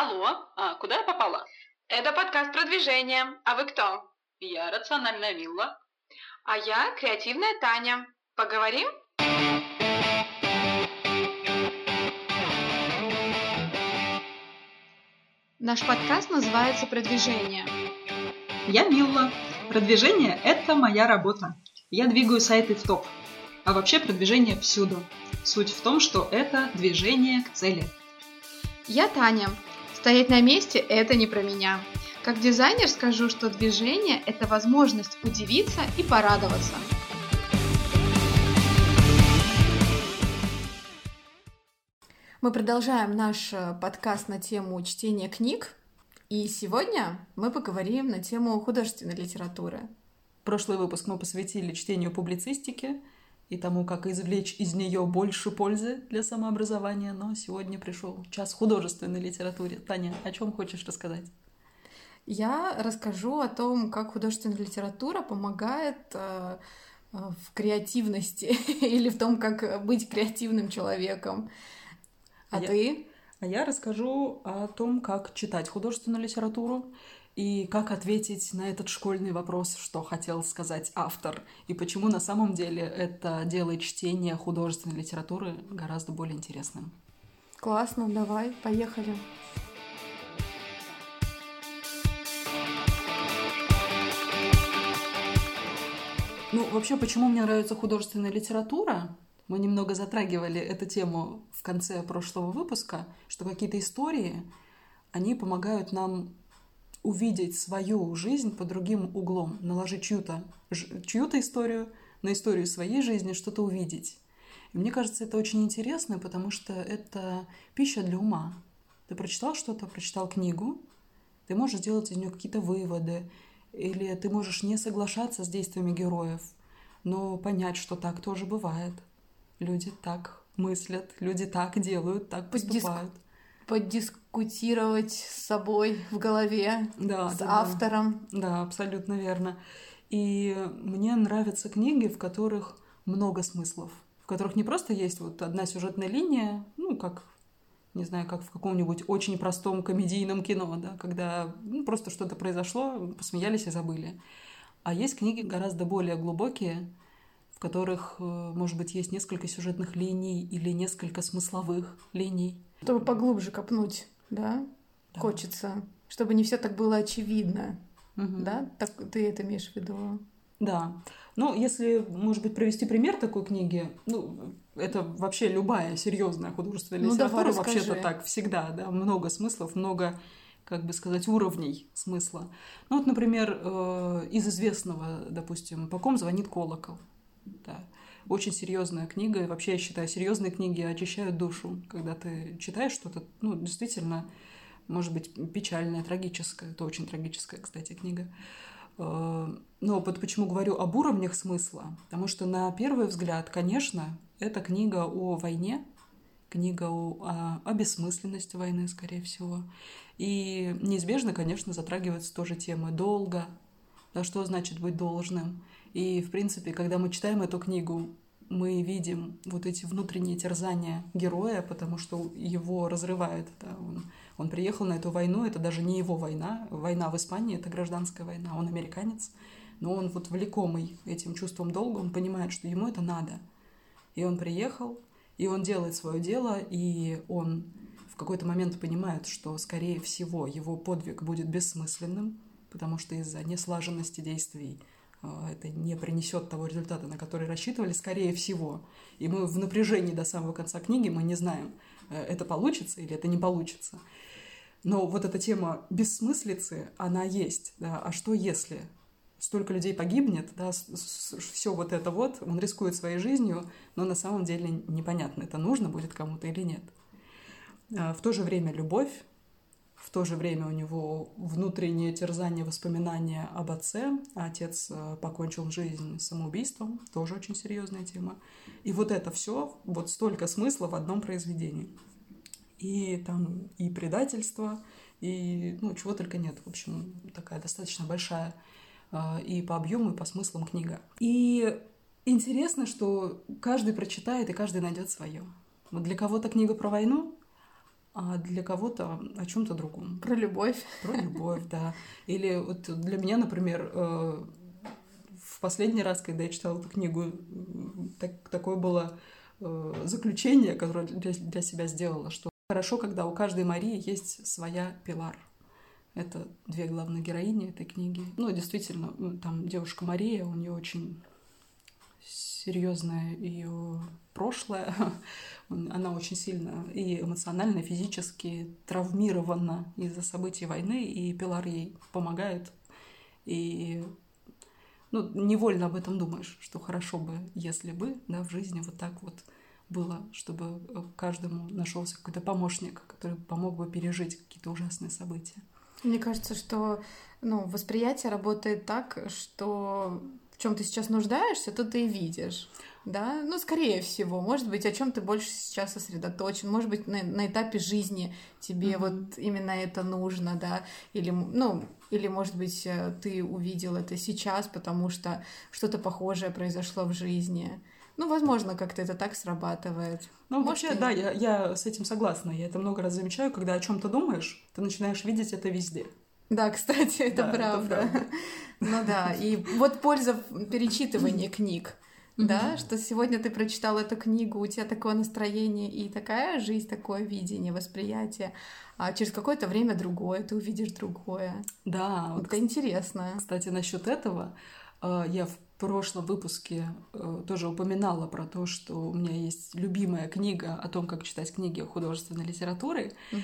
Алло, а куда я попала? Это подкаст продвижения. А вы кто? Я рациональная Милла. А я креативная Таня. Поговорим? Наш подкаст называется «Продвижение». Я Милла. Продвижение – это моя работа. Я двигаю сайты в топ. А вообще продвижение всюду. Суть в том, что это движение к цели. Я Таня. Стоять на месте – это не про меня. Как дизайнер скажу, что движение – это возможность удивиться и порадоваться. Мы продолжаем наш э, подкаст на тему чтения книг. И сегодня мы поговорим на тему художественной литературы. Прошлый выпуск мы посвятили чтению публицистики и тому, как извлечь из нее больше пользы для самообразования, но сегодня пришел час художественной литературе. Таня, о чем хочешь рассказать? Я расскажу о том, как художественная литература помогает э, э в креативности или в том, как быть креативным человеком. А, а ты? Я, а я расскажу о том, как читать художественную литературу и как ответить на этот школьный вопрос, что хотел сказать автор, и почему на самом деле это делает чтение художественной литературы гораздо более интересным. Классно, давай, поехали. Ну, вообще, почему мне нравится художественная литература? Мы немного затрагивали эту тему в конце прошлого выпуска, что какие-то истории, они помогают нам увидеть свою жизнь по другим углом, наложить чью-то чью историю на историю своей жизни, что-то увидеть. И мне кажется, это очень интересно, потому что это пища для ума. Ты прочитал что-то, прочитал книгу, ты можешь сделать из нее какие-то выводы, или ты можешь не соглашаться с действиями героев, но понять, что так тоже бывает. Люди так мыслят, люди так делают, так поступают. Подиск подискутировать с собой в голове, да, с да, автором. Да. абсолютно верно. И мне нравятся книги, в которых много смыслов, в которых не просто есть вот одна сюжетная линия, ну, как не знаю, как в каком-нибудь очень простом комедийном кино, да, когда ну, просто что-то произошло, посмеялись и забыли. А есть книги гораздо более глубокие, в которых, э, может быть, есть несколько сюжетных линий или несколько смысловых линий. Чтобы поглубже копнуть, да? да. Хочется, чтобы не все так было очевидно. Угу. Да? Так ты это имеешь в виду? Да. Ну, если, может быть, провести пример такой книги, ну, это вообще любая серьезная художественная ну, литература, вообще-то так всегда, да, много смыслов, много, как бы сказать, уровней смысла. Ну, вот, например, э, из известного, допустим, «По ком звонит колокол», да, очень серьезная книга. И вообще, я считаю, серьезные книги очищают душу. Когда ты читаешь что-то, ну, действительно, может быть, печальное, трагическое. Это очень трагическая, кстати, книга. Э, но вот почему говорю об уровнях смысла? Потому что на первый взгляд, конечно, это книга о войне, книга о, о, бессмысленности войны, скорее всего. И неизбежно, конечно, затрагиваются тоже темы долга, да, что значит быть должным. И, в принципе, когда мы читаем эту книгу, мы видим вот эти внутренние терзания героя, потому что его разрывает. Да, он, он приехал на эту войну, это даже не его война. Война в Испании — это гражданская война, он американец. Но он вот влекомый этим чувством долга, он понимает, что ему это надо. И он приехал, и он делает свое дело, и он в какой-то момент понимает, что, скорее всего, его подвиг будет бессмысленным, потому что из-за неслаженности действий это не принесет того результата, на который рассчитывали, скорее всего. И мы в напряжении до самого конца книги, мы не знаем, э, это получится или это не получится. Но вот эта тема бессмыслицы, она есть. Да? А что если столько людей погибнет, да, все вот это вот, он рискует своей жизнью, но на самом деле непонятно, это нужно будет кому-то или нет. А, в то же время любовь, в то же время у него внутреннее терзание, воспоминания об отце. Отец э, покончил жизнь самоубийством, тоже очень серьезная тема. И вот это все, вот столько смысла в одном произведении. И там и предательство, и ну, чего только нет. В общем, такая достаточно большая э, и по объему, и по смыслам книга. И интересно, что каждый прочитает, и каждый найдет свое. Вот для кого-то книга про войну, а для кого-то о чем-то другом. Про любовь. Про любовь, да. Или вот для меня, например, э, в последний раз, когда я читала эту книгу, так, такое было э, заключение, которое для, для себя сделала, что хорошо, когда у каждой Марии есть своя Пилар. Это две главные героини этой книги. Ну, действительно, там девушка Мария, у нее очень серьезное ее прошлое. Она очень сильно и эмоционально, и физически травмирована из-за событий войны, и Пилар ей помогает. И ну, невольно об этом думаешь, что хорошо бы, если бы да, в жизни вот так вот было, чтобы каждому нашелся какой-то помощник, который помог бы пережить какие-то ужасные события. Мне кажется, что ну, восприятие работает так, что в чем ты сейчас нуждаешься, то ты и видишь. Да, ну, скорее всего, может быть, о чем ты больше сейчас сосредоточен, может быть, на, на этапе жизни тебе mm-hmm. вот именно это нужно, да, или, ну, или, может быть, э, ты увидел это сейчас, потому что что-то похожее произошло в жизни. Ну, возможно, как-то это так срабатывает. Ну, Может, вообще, и... да, я, я с этим согласна. Я это много раз замечаю, когда о чем-то думаешь, ты начинаешь видеть это везде. Да, кстати, это да, правда. Это правда. Ну да, и вот польза перечитывания книг. Да, что сегодня ты прочитал эту книгу, у тебя такое настроение и такая жизнь, такое видение, восприятие, а через какое-то время другое, ты увидишь другое. Да. Это вот, интересно. Кстати, насчет этого э, я в прошлом выпуске э, тоже упоминала про то, что у меня есть любимая книга о том, как читать книги художественной литературы. Угу.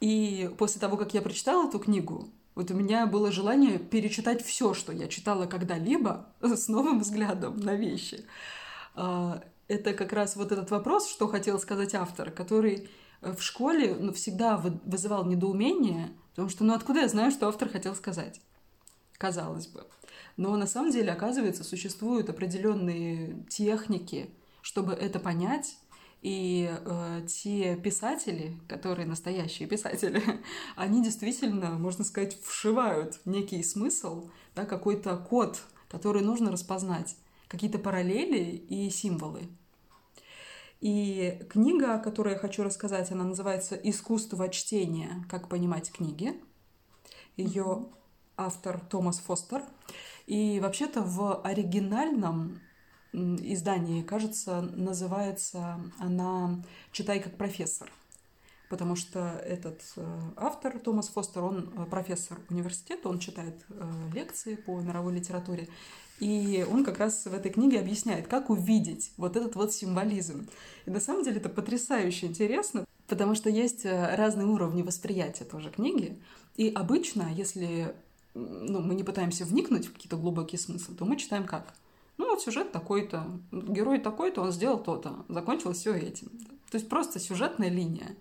И после того, как я прочитала эту книгу, вот у меня было желание перечитать все, что я читала когда-либо, с новым взглядом на вещи. А, это как раз вот этот вопрос, что хотел сказать автор, который э, в школе ну, всегда вызывал недоумение, потому что, ну, откуда я знаю, что автор хотел сказать? Казалось бы. Но на самом деле, оказывается, существуют определенные техники, чтобы это понять, и э, те писатели, которые настоящие писатели, они действительно, можно сказать, вшивают некий смысл, да, какой-то код, который нужно распознать, какие-то параллели и символы. И книга, о которой я хочу рассказать, она называется «Искусство чтения. Как понимать книги». Ее автор Томас Фостер. И вообще-то в оригинальном издании, кажется, называется она «Читай как профессор». Потому что этот э, автор, Томас Фостер, он э, профессор университета, он читает э, лекции по мировой литературе. И он как раз в этой книге объясняет, как увидеть вот этот вот символизм. И на самом деле это потрясающе интересно, потому что есть разные уровни восприятия тоже книги. И обычно, если ну, мы не пытаемся вникнуть в какие-то глубокие смыслы, то мы читаем как? Ну, вот сюжет такой-то, герой такой-то, он сделал то-то, закончилось все этим. То есть просто сюжетная линия.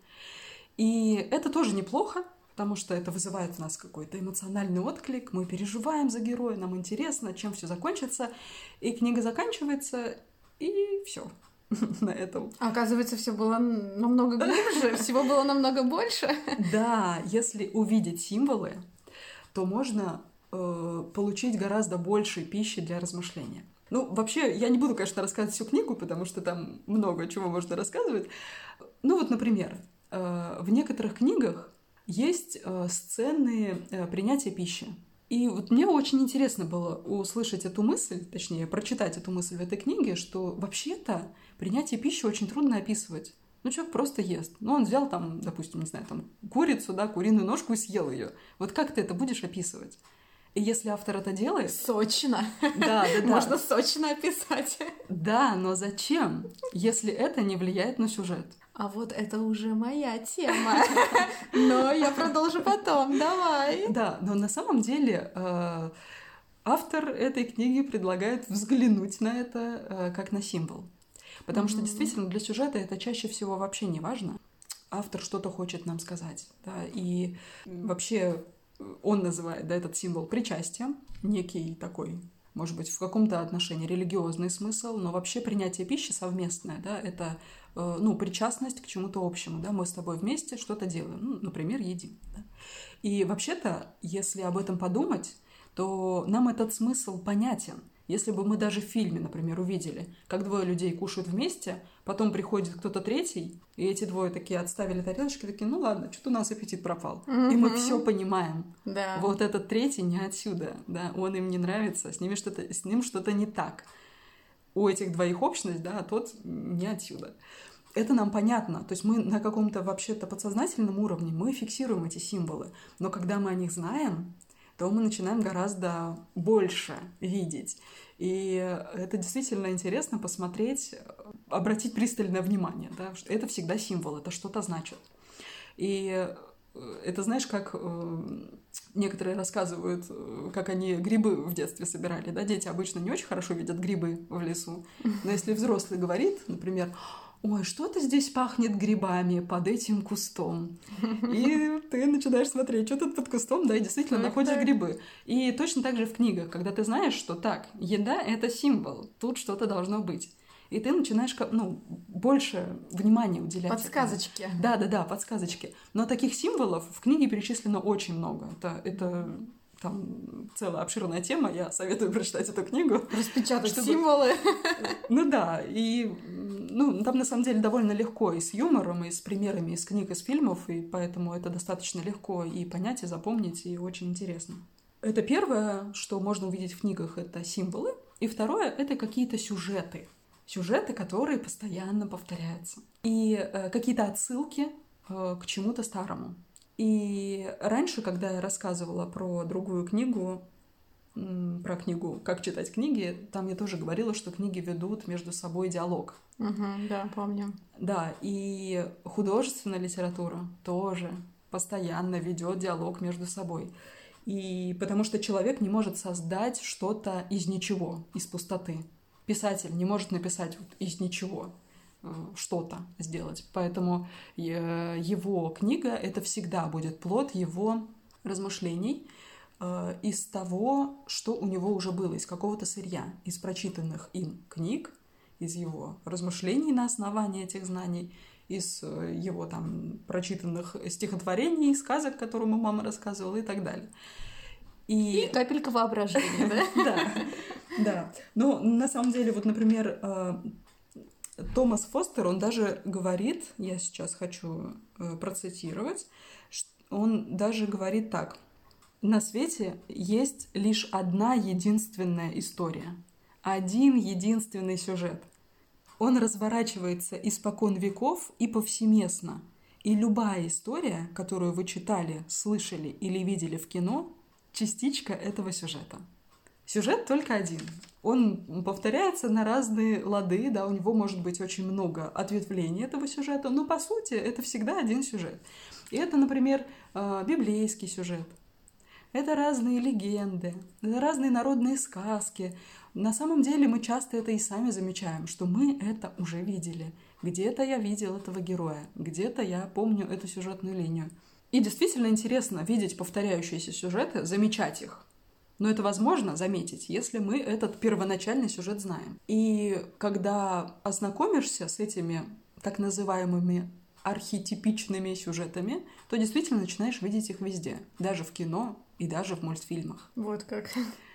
И это тоже неплохо, потому что это вызывает у нас какой-то эмоциональный отклик, мы переживаем за героя, нам интересно, чем все закончится, и книга заканчивается, и все на этом. оказывается, все было намного глубже, всего было намного больше. Да, если увидеть символы, то можно э, получить гораздо больше пищи для размышления. Ну, вообще, я не буду, конечно, рассказывать всю книгу, потому что там много чего можно рассказывать. Ну, вот, например, э, в некоторых книгах есть э, сцены э, принятия пищи. И вот мне очень интересно было услышать эту мысль, точнее, прочитать эту мысль в этой книге, что вообще-то принятие пищи очень трудно описывать. Ну, человек просто ест. Ну, он взял там, допустим, не знаю, там курицу, да, куриную ножку и съел ее. Вот как ты это будешь описывать? И если автор это делает... Сочно. Да, да, да. Можно сочно описать. Да, но зачем, если это не влияет на сюжет? А вот это уже моя тема. Но я продолжу потом, давай. Да, но на самом деле э, автор этой книги предлагает взглянуть на это э, как на символ. Потому что действительно для сюжета это чаще всего вообще не важно. Автор что-то хочет нам сказать. Да, и вообще он называет да, этот символ причастием, некий такой, может быть, в каком-то отношении религиозный смысл, но вообще принятие пищи совместное, да, это э, ну, причастность к чему-то общему, да, мы с тобой вместе что-то делаем, ну, например, едим. Да. И вообще-то, если об этом подумать, то нам этот смысл понятен. Если бы мы даже в фильме, например, увидели, как двое людей кушают вместе, потом приходит кто-то третий, и эти двое такие отставили тарелочки, такие, ну ладно, что-то у нас аппетит пропал. Mm-hmm. И мы все понимаем. Да. Вот этот третий не отсюда, да, он им не нравится, с, ними что-то, с ним что-то не так. У этих двоих общность, да, а тот не отсюда. Это нам понятно. То есть мы на каком-то вообще-то подсознательном уровне мы фиксируем эти символы. Но когда мы о них знаем, то мы начинаем гораздо больше видеть. И это действительно интересно посмотреть, обратить пристальное внимание. Да? Это всегда символ, это что-то значит. И э, это знаешь, как э, некоторые рассказывают, э, как они грибы в детстве собирали. Да? Дети обычно не очень хорошо видят грибы в лесу. Но если взрослый говорит, например, ой, что-то здесь пахнет грибами под этим кустом. И ты начинаешь смотреть, что тут под кустом, да, и действительно находишь грибы. И точно так же в книгах, когда ты знаешь, что так, еда — это символ, тут что-то должно быть. И ты начинаешь ну, больше внимания уделять. Подсказочки. Этому. Да, да, да, подсказочки. Но таких символов в книге перечислено очень много. Это, это там целая обширная тема, я советую прочитать эту книгу. Распечатать чтобы... символы. Ну да, и ну, там на самом деле довольно легко и с юмором, и с примерами из книг, из фильмов, и поэтому это достаточно легко и понять, и запомнить, и очень интересно. Это первое, что можно увидеть в книгах, это символы. И второе, это какие-то сюжеты. Сюжеты, которые постоянно повторяются. И э, какие-то отсылки э, к чему-то старому. И раньше, когда я рассказывала про другую книгу, про книгу «Как читать книги», там я тоже говорила, что книги ведут между собой диалог. Угу, да, помню. Да, и художественная литература тоже постоянно ведет диалог между собой. И потому что человек не может создать что-то из ничего, из пустоты. Писатель не может написать вот из ничего. Э, что-то сделать. Поэтому э, его книга — это всегда будет плод его размышлений из того, что у него уже было, из какого-то сырья, из прочитанных им книг, из его размышлений на основании этих знаний, из его там прочитанных стихотворений, сказок, которые ему мама рассказывала и так далее. И... и капелька воображения, да? Да, да. Но на самом деле, вот, например, Томас Фостер, он даже говорит, я сейчас хочу э, процитировать, он даже говорит так. На свете есть лишь одна единственная история, один единственный сюжет. Он разворачивается испокон веков и повсеместно. И любая история, которую вы читали, слышали или видели в кино, частичка этого сюжета. Сюжет только один. Он повторяется на разные лады, да, у него может быть очень много ответвлений этого сюжета, но по сути это всегда один сюжет. И это, например, а, библейский сюжет. Это разные легенды, это разные народные сказки. На самом деле мы часто это и сами замечаем, что мы это уже видели. Где-то я видел этого героя, где-то я помню эту сюжетную линию. И действительно интересно видеть повторяющиеся сюжеты, замечать их. Но это возможно заметить, если мы этот первоначальный сюжет знаем. И когда ознакомишься с этими так называемыми архетипичными сюжетами, то действительно начинаешь видеть их везде, даже в кино и даже в мультфильмах. Вот как.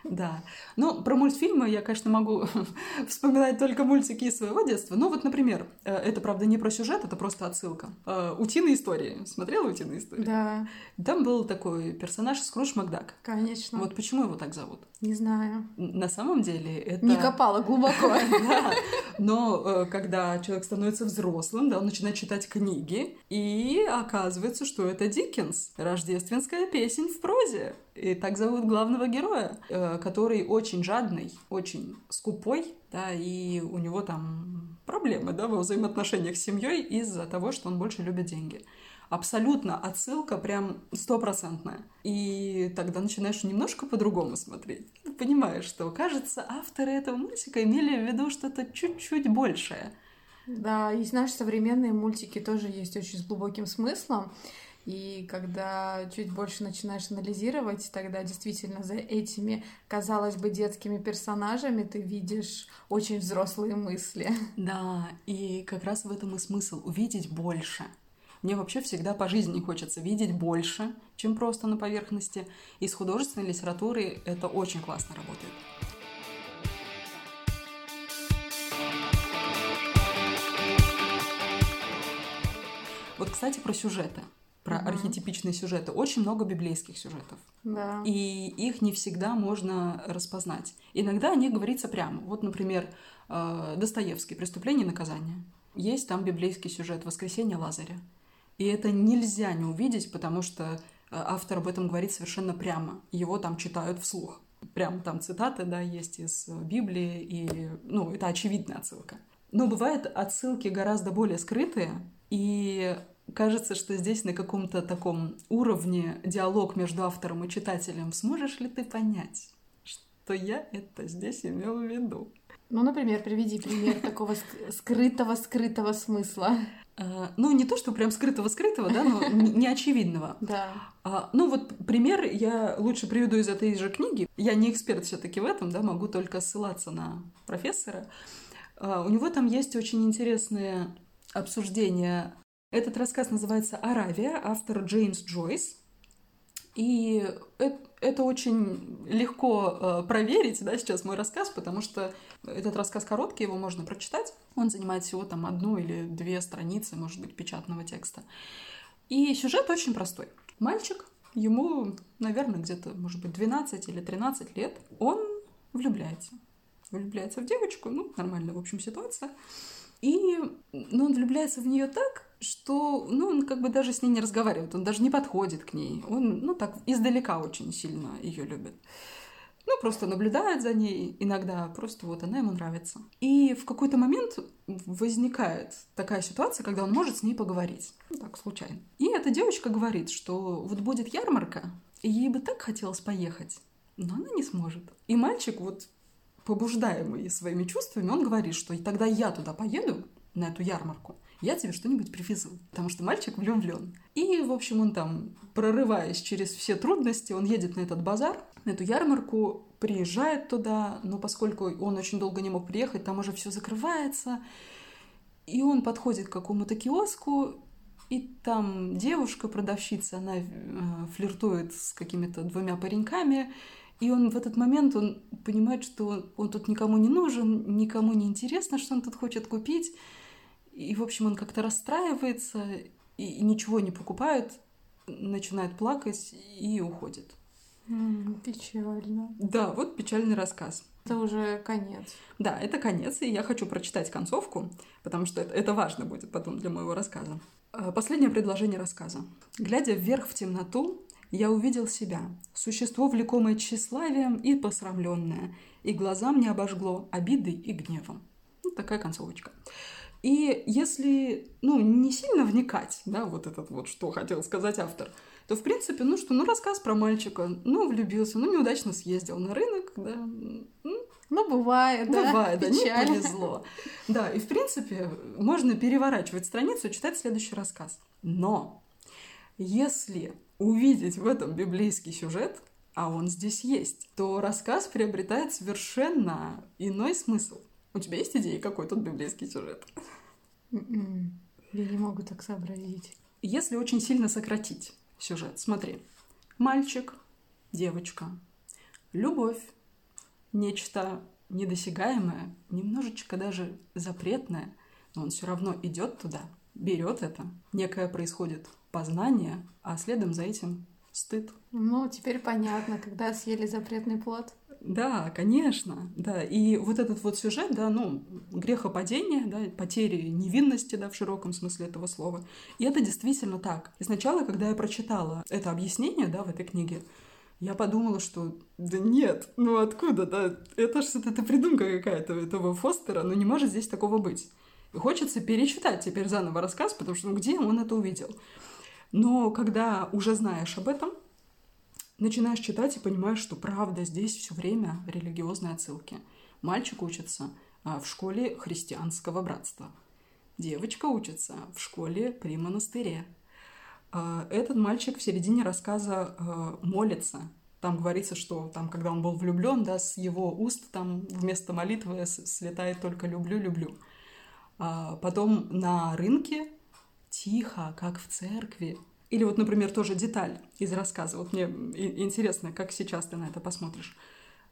Да. Ну, про мультфильмы я, конечно, могу вспоминать только мультики из своего детства. Ну, вот, например, э, это, правда, не про сюжет, это просто отсылка. Э, «Утиные истории». Смотрела «Утиные истории»? Да. Там был такой персонаж Скрудж Макдак. Конечно. Вот почему его так зовут? Не знаю. На самом деле это... Не копала глубоко. Да. Но э, когда человек становится взрослым, да, он начинает читать книги, и оказывается, что это Диккенс. Рождественская песень в прозе. И так зовут главного героя, э, который очень жадный, очень скупой, да, и у него там проблемы, да, во взаимоотношениях с семьей из-за того, что он больше любит деньги. Абсолютно отсылка прям стопроцентная. И тогда начинаешь немножко по-другому смотреть. Ты понимаешь, что, кажется, авторы этого мультика имели в виду что-то чуть-чуть большее. Да, и знаешь, современные мультики тоже есть очень с глубоким смыслом. И когда чуть больше начинаешь анализировать, тогда действительно за этими, казалось бы, детскими персонажами ты видишь очень взрослые мысли. Да, и как раз в этом и смысл — увидеть больше. Мне вообще всегда по жизни хочется видеть больше, чем просто на поверхности. И с художественной литературой это очень классно работает. Вот, кстати, про сюжеты про угу. архетипичные сюжеты. Очень много библейских сюжетов. Да. И их не всегда можно распознать. Иногда о них говорится прямо. Вот, например, э, Достоевский «Преступление и наказание». Есть там библейский сюжет «Воскресение Лазаря». И это нельзя не увидеть, потому что э, автор об этом говорит совершенно прямо. Его там читают вслух. Прям там цитаты, да, есть из Библии, и, ну, это очевидная отсылка. Но бывают отсылки гораздо более скрытые, и кажется, что здесь на каком-то таком уровне диалог между автором и читателем. Сможешь ли ты понять, что я это здесь имел в виду? Ну, например, приведи пример такого скрытого-скрытого смысла. А, ну, не то, что прям скрытого-скрытого, да, но не очевидного. Да. А, ну, вот пример я лучше приведу из этой же книги. Я не эксперт все таки в этом, да, могу только ссылаться на профессора. А, у него там есть очень интересные обсуждения этот рассказ называется «Аравия», автор Джеймс Джойс. И это, очень легко э, проверить, да, сейчас мой рассказ, потому что этот рассказ короткий, его можно прочитать. Он занимает всего там одну или две страницы, может быть, печатного текста. И сюжет очень простой. Мальчик, ему, наверное, где-то, может быть, 12 или 13 лет, он влюбляется. Влюбляется в девочку, ну, нормальная, в общем, ситуация. И ну, он влюбляется в нее так, что ну, он как бы даже с ней не разговаривает, он даже не подходит к ней. Он, ну, так издалека очень сильно ее любит. Ну, просто наблюдает за ней иногда, просто вот она ему нравится. И в какой-то момент возникает такая ситуация, когда он может с ней поговорить. Ну, так, случайно. И эта девочка говорит, что вот будет ярмарка, и ей бы так хотелось поехать, но она не сможет. И мальчик вот побуждаемый своими чувствами, он говорит, что тогда я туда поеду, на эту ярмарку, я тебе что-нибудь привезу, потому что мальчик влюблен. И, в общем, он там, прорываясь через все трудности, он едет на этот базар, на эту ярмарку, приезжает туда, но поскольку он очень долго не мог приехать, там уже все закрывается, и он подходит к какому-то киоску, и там девушка, продавщица, она э, флиртует с какими-то двумя пареньками, и он в этот момент, он понимает, что он, он тут никому не нужен, никому не интересно, что он тут хочет купить. И, в общем, он как-то расстраивается и, и ничего не покупает, начинает плакать и уходит. Mm, печально. Да, вот печальный рассказ. Это уже конец. Да, это конец, и я хочу прочитать концовку, потому что это, это важно будет потом для моего рассказа. Э, последнее предложение рассказа. Глядя вверх в темноту, я увидел себя, существо, влекомое тщеславием и посрамленное, и глаза мне обожгло обидой и гневом. Вот такая концовочка. И если, ну, не сильно вникать, да, вот этот вот, что хотел сказать автор, то, в принципе, ну что, ну, рассказ про мальчика, ну, влюбился, ну, неудачно съездил на рынок, да. Ну, бывает, да. Бывает, да, не повезло. Да, и, в принципе, можно переворачивать страницу и читать следующий рассказ. Но если увидеть в этом библейский сюжет, а он здесь есть, то рассказ приобретает совершенно иной смысл. У тебя есть идеи, какой тут библейский сюжет? М-м. Я не могу так сообразить. Если очень сильно сократить сюжет, смотри. Мальчик, девочка, любовь, нечто недосягаемое, немножечко даже запретное, но он все равно идет туда, берет это. Некое происходит познание, а следом за этим стыд. Ну, теперь понятно, когда съели запретный плод. Да, конечно, да. И вот этот вот сюжет, да, ну, грехопадение, да, потери невинности, да, в широком смысле этого слова. И это действительно так. И сначала, когда я прочитала это объяснение, да, в этой книге, я подумала, что да нет, ну откуда, да, это что-то это придумка какая-то этого Фостера, но не может здесь такого быть. И хочется перечитать теперь заново рассказ, потому что ну где он это увидел? Но когда уже знаешь об этом, начинаешь читать и понимаешь, что правда здесь все время религиозные отсылки. Мальчик учится а, в школе христианского братства. Девочка учится в школе при монастыре. А, этот мальчик в середине рассказа а, молится. Там говорится, что там, когда он был влюблен, да, с его уст там вместо молитвы слетает только «люблю, люблю». Потом на рынке тихо, как в церкви. Или вот, например, тоже деталь из рассказа. Вот мне интересно, как сейчас ты на это посмотришь.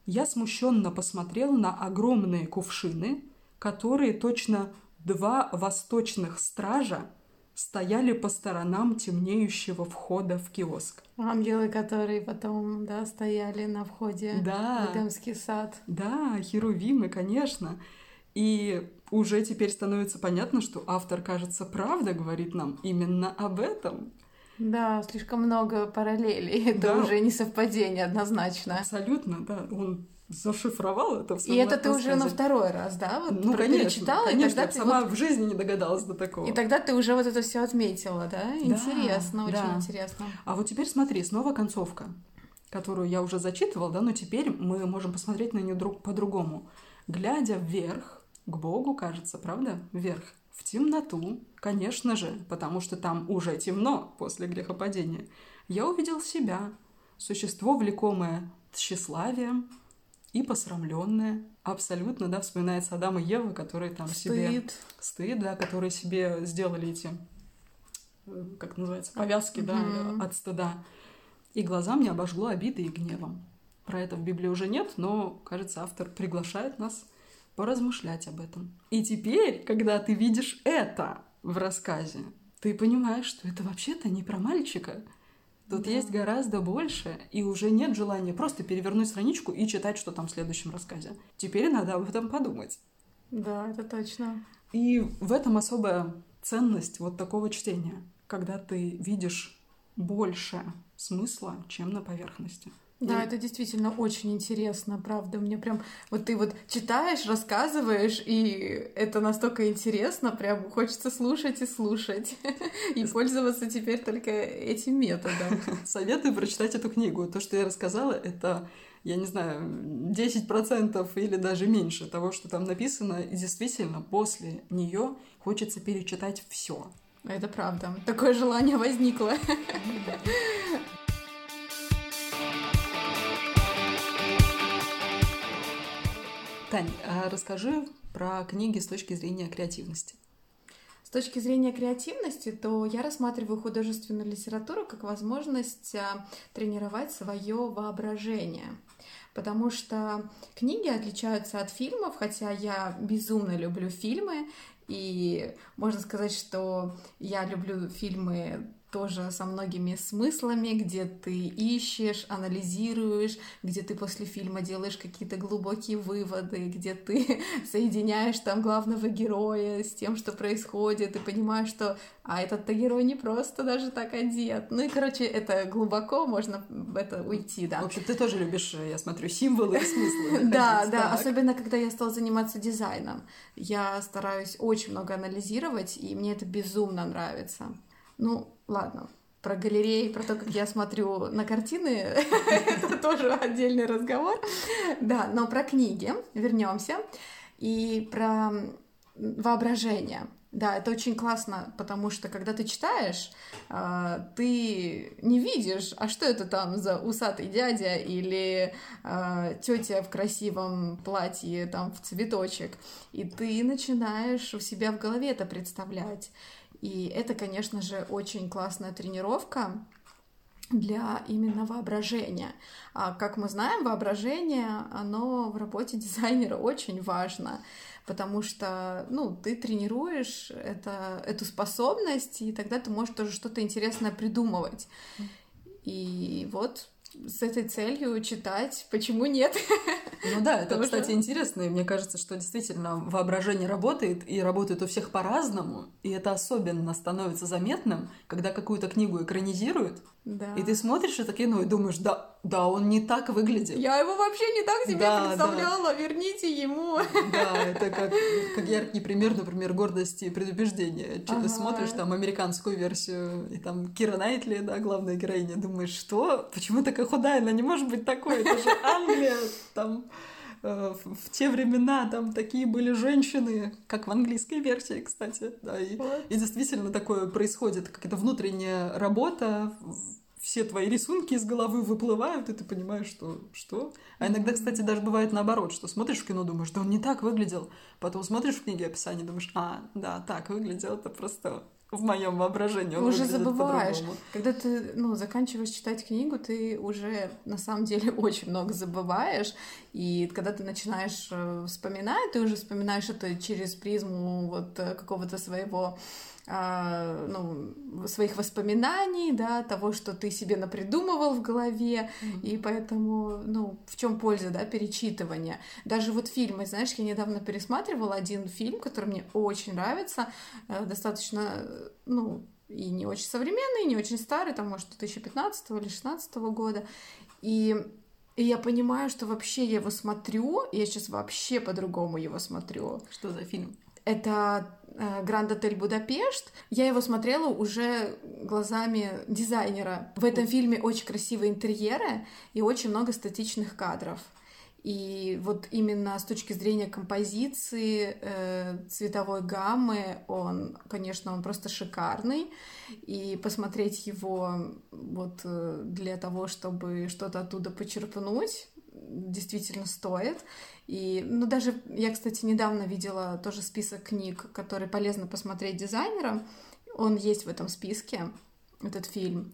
Я смущенно посмотрел на огромные кувшины, которые точно два восточных стража стояли по сторонам темнеющего входа в киоск. Ангелы, которые потом, да, стояли на входе да. в Эдемский сад. Да, херувимы, конечно. И уже теперь становится понятно, что автор, кажется, правда говорит нам именно об этом. Да, слишком много параллелей. Это да. уже не совпадение однозначно. Абсолютно, да. Он зашифровал это в И это ты уже на второй раз, да? Вот ну, конечно, перечитала, конечно, и тогда я сама вот... в жизни не догадалась до такого. И тогда ты уже вот это все отметила, да? Интересно, да, очень да. интересно. А вот теперь смотри, снова концовка, которую я уже зачитывала, да, но теперь мы можем посмотреть на нее друг по-другому. Глядя вверх, к Богу, кажется, правда? Вверх. В темноту, конечно же, потому что там уже темно после грехопадения. Я увидел себя, существо, влекомое тщеславием, и посрамленная. Абсолютно, да, вспоминается Адам и Ева, которые там стыд. себе... Стыд. да, которые себе сделали эти, э, как называется, повязки, да, от стыда. И глаза мне обожгло обидой и гневом. Про это в Библии уже нет, но, кажется, автор приглашает нас поразмышлять об этом. И теперь, когда ты видишь это в рассказе, ты понимаешь, что это вообще-то не про мальчика, Тут да. есть гораздо больше, и уже нет желания просто перевернуть страничку и читать, что там в следующем рассказе. Теперь надо об этом подумать. Да, это точно. И в этом особая ценность вот такого чтения, когда ты видишь больше смысла, чем на поверхности. Да, и... это действительно очень интересно, правда. Мне прям вот ты вот читаешь, рассказываешь, и это настолько интересно, прям хочется слушать и слушать. И пользоваться теперь только этим методом. Советую прочитать эту книгу. То, что я рассказала, это я не знаю, 10% или даже меньше того, что там написано, и действительно после нее хочется перечитать все. Это правда. Такое желание возникло. Тань, а расскажи про книги с точки зрения креативности. С точки зрения креативности, то я рассматриваю художественную литературу как возможность а, тренировать свое воображение. Потому что книги отличаются от фильмов, хотя я безумно люблю фильмы, и можно сказать, что я люблю фильмы тоже со многими смыслами, где ты ищешь, анализируешь, где ты после фильма делаешь какие-то глубокие выводы, где ты соединяешь там главного героя с тем, что происходит, и понимаешь, что а этот-то герой не просто даже так одет. Ну и, короче, это глубоко, можно в это уйти, да. В общем, ты тоже любишь, я смотрю, символы и смыслы. Да, да, особенно когда я стала заниматься дизайном. Я стараюсь очень много анализировать, и мне это безумно нравится. Ну, ладно, про галереи, про то, как я смотрю на картины, это тоже отдельный разговор. Да, но про книги вернемся. И про воображение. Да, это очень классно, потому что когда ты читаешь, а, ты не видишь, а что это там за усатый дядя или а, тетя в красивом платье там в цветочек, и ты начинаешь у себя в голове это представлять. И это, конечно же, очень классная тренировка для именно воображения. А как мы знаем, воображение, оно в работе дизайнера очень важно, потому что, ну, ты тренируешь это, эту способность, и тогда ты можешь тоже что-то интересное придумывать. И вот с этой целью читать, почему нет? Ну да, это, кстати, интересно, и мне кажется, что действительно воображение работает, и работает у всех по-разному, и это особенно становится заметным, когда какую-то книгу экранизируют, да. и ты смотришь это кино и думаешь, да, да, он не так выглядит. Я его вообще не так себе да, представляла, да. верните ему. Да, это как, как яркий пример, например, гордости и предубеждения. Ага. Смотришь там американскую версию, и там Кира Найтли, да, главная героиня, думаешь, что? Почему такая худая? Она не может быть такой, это же Англия, там э, в те времена там такие были женщины, как в английской версии, кстати, да, и, и действительно такое происходит, какая-то внутренняя работа, все твои рисунки из головы выплывают, и ты понимаешь, что что. А иногда, кстати, даже бывает наоборот, что смотришь в кино, думаешь, да он не так выглядел, потом смотришь в книге описание, думаешь, а, да, так выглядел, это просто в моем воображении. Он уже забываешь. Когда ты ну, заканчиваешь читать книгу, ты уже на самом деле очень много забываешь. И когда ты начинаешь э, вспоминать, ты уже вспоминаешь это через призму вот э, какого-то своего э, ну, своих воспоминаний, да, того, что ты себе напридумывал в голове, mm-hmm. и поэтому, ну, в чем польза, да, перечитывания. Даже вот фильмы, знаешь, я недавно пересматривала один фильм, который мне очень нравится, э, достаточно, ну, и не очень современный, и не очень старый, там, может, 2015 или 2016 года, и и я понимаю, что вообще я его смотрю, я сейчас вообще по-другому его смотрю. Что за фильм? Это э, Гранд Отель Будапешт. Я его смотрела уже глазами дизайнера. В этом фильме очень красивые интерьеры и очень много статичных кадров. И вот именно с точки зрения композиции, э, цветовой гаммы, он, конечно, он просто шикарный. И посмотреть его вот э, для того, чтобы что-то оттуда почерпнуть, действительно стоит. И, ну, даже я, кстати, недавно видела тоже список книг, которые полезно посмотреть дизайнерам. Он есть в этом списке, этот фильм.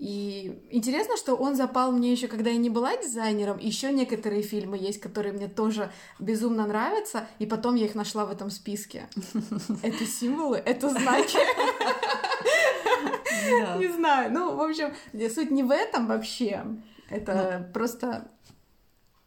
И интересно, что он запал мне еще, когда я не была дизайнером. Еще некоторые фильмы есть, которые мне тоже безумно нравятся, и потом я их нашла в этом списке. Это символы, это знаки. Не знаю. Ну, в общем, суть не в этом вообще. Это ну. просто...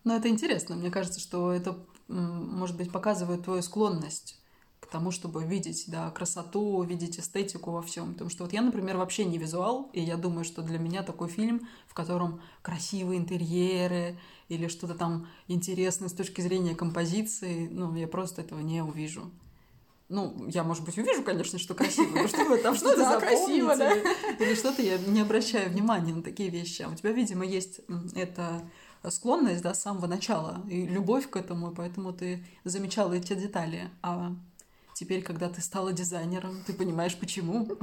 Но это интересно. Мне кажется, что это, может быть, показывает твою склонность тому, чтобы видеть, да, красоту, видеть эстетику во всем. Потому что вот я, например, вообще не визуал, и я думаю, что для меня такой фильм, в котором красивые интерьеры или что-то там интересное с точки зрения композиции, ну, я просто этого не увижу. Ну, я, может быть, увижу, конечно, что красиво, но чтобы там что-то да, красиво, да? или что-то, я не обращаю внимания на такие вещи. А у тебя, видимо, есть эта склонность, да, с самого начала, и любовь к этому, и поэтому ты замечала эти детали. А Теперь, когда ты стала дизайнером, ты понимаешь, почему.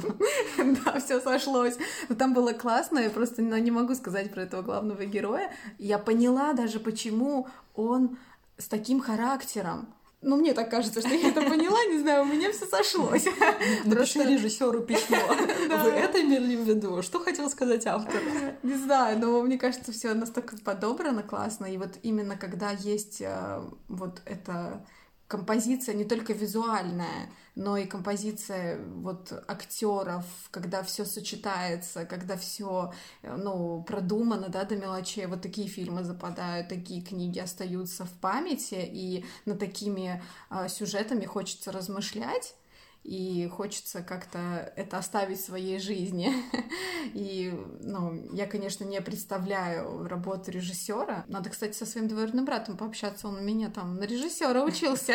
Да, все сошлось. Но там было классно, я просто не могу сказать про этого главного героя. Я поняла даже, почему он с таким характером. Ну, мне так кажется, что я это поняла, не знаю, у меня все сошлось. Напиши режиссеру письмо. Вы это имели в виду? Что хотел сказать автор? Не знаю, но мне кажется, все настолько подобрано классно. И вот именно когда есть э, вот это композиция не только визуальная, но и композиция вот актеров, когда все сочетается, когда все ну продумано, да, до мелочей. Вот такие фильмы западают, такие книги остаются в памяти, и над такими э, сюжетами хочется размышлять и хочется как-то это оставить в своей жизни. И, ну, я, конечно, не представляю работу режиссера. Надо, кстати, со своим двоюродным братом пообщаться, он у меня там на режиссера учился.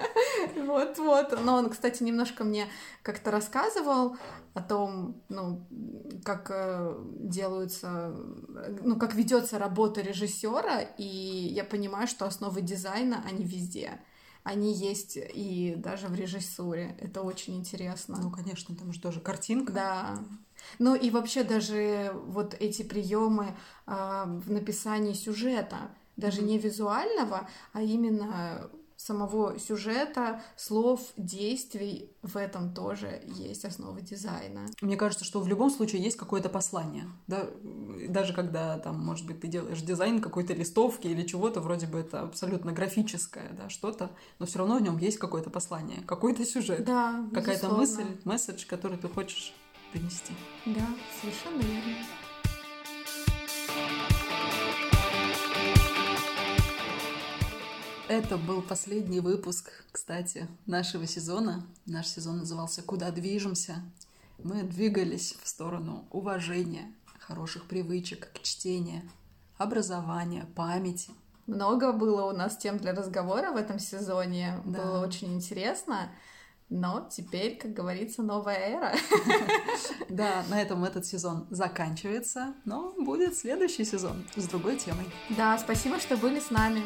Вот-вот. Но он, кстати, немножко мне как-то рассказывал о том, ну, как э, делаются, ну, как ведется работа режиссера, и я понимаю, что основы дизайна, они везде они есть и даже в режиссуре. Это очень интересно. Ну, конечно, там же тоже картинка. Да. Ну и вообще даже вот эти приемы э, в написании сюжета, даже mm-hmm. не визуального, а именно самого сюжета, слов, действий, в этом тоже есть основа дизайна. Мне кажется, что в любом случае есть какое-то послание. Да? Даже когда, там, может быть, ты делаешь дизайн какой-то листовки или чего-то, вроде бы это абсолютно графическое, да, что-то, но все равно в нем есть какое-то послание, какой-то сюжет, да, какая-то мысль, месседж, который ты хочешь донести. Да, совершенно верно. Это был последний выпуск, кстати, нашего сезона. Наш сезон назывался «Куда движемся?». Мы двигались в сторону уважения, хороших привычек к чтению, образования, памяти. Много было у нас тем для разговора в этом сезоне. Да. Было очень интересно. Но теперь, как говорится, новая эра. Да, на этом этот сезон заканчивается, но будет следующий сезон с другой темой. Да, спасибо, что были с нами.